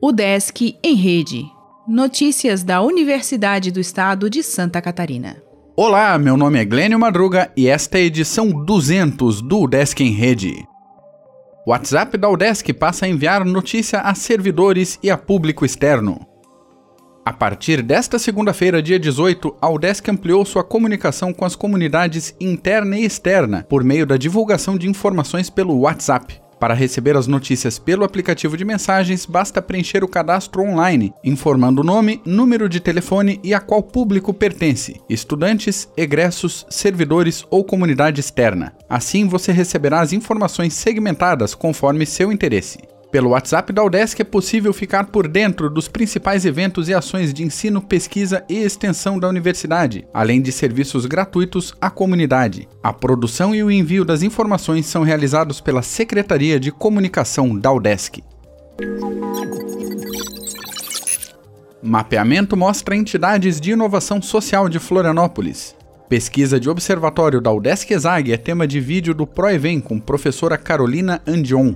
O Desk em Rede. Notícias da Universidade do Estado de Santa Catarina. Olá, meu nome é Glênio Madruga e esta é a edição 200 do Desk em Rede. O WhatsApp da Udesc passa a enviar notícia a servidores e a público externo. A partir desta segunda-feira, dia 18, a Udesc ampliou sua comunicação com as comunidades interna e externa por meio da divulgação de informações pelo WhatsApp. Para receber as notícias pelo aplicativo de mensagens, basta preencher o cadastro online, informando o nome, número de telefone e a qual público pertence: estudantes, egressos, servidores ou comunidade externa. Assim você receberá as informações segmentadas conforme seu interesse. Pelo WhatsApp da Udesc é possível ficar por dentro dos principais eventos e ações de ensino, pesquisa e extensão da universidade, além de serviços gratuitos à comunidade. A produção e o envio das informações são realizados pela Secretaria de Comunicação da Udesc. Mapeamento mostra entidades de inovação social de Florianópolis. Pesquisa de observatório da UDESC ESAG é tema de vídeo do ProEvem com professora Carolina Andion.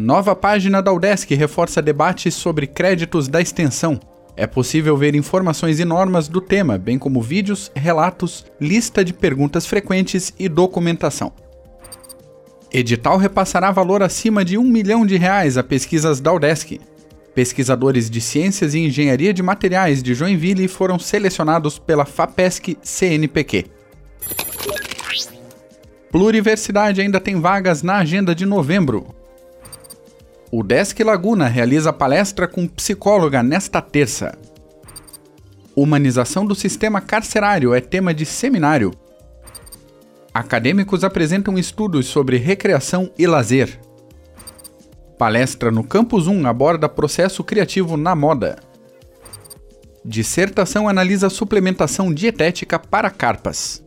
Nova página da UDESC reforça debates sobre créditos da extensão. É possível ver informações e normas do tema, bem como vídeos, relatos, lista de perguntas frequentes e documentação. Edital repassará valor acima de um milhão de reais a pesquisas da UDESC. Pesquisadores de Ciências e Engenharia de Materiais de Joinville foram selecionados pela FAPESC CNPq. Pluriversidade ainda tem vagas na agenda de novembro. O Desk Laguna realiza palestra com psicóloga nesta terça. Humanização do sistema carcerário é tema de seminário. Acadêmicos apresentam estudos sobre recreação e lazer. Palestra no Campus 1 aborda processo criativo na moda. Dissertação analisa suplementação dietética para carpas.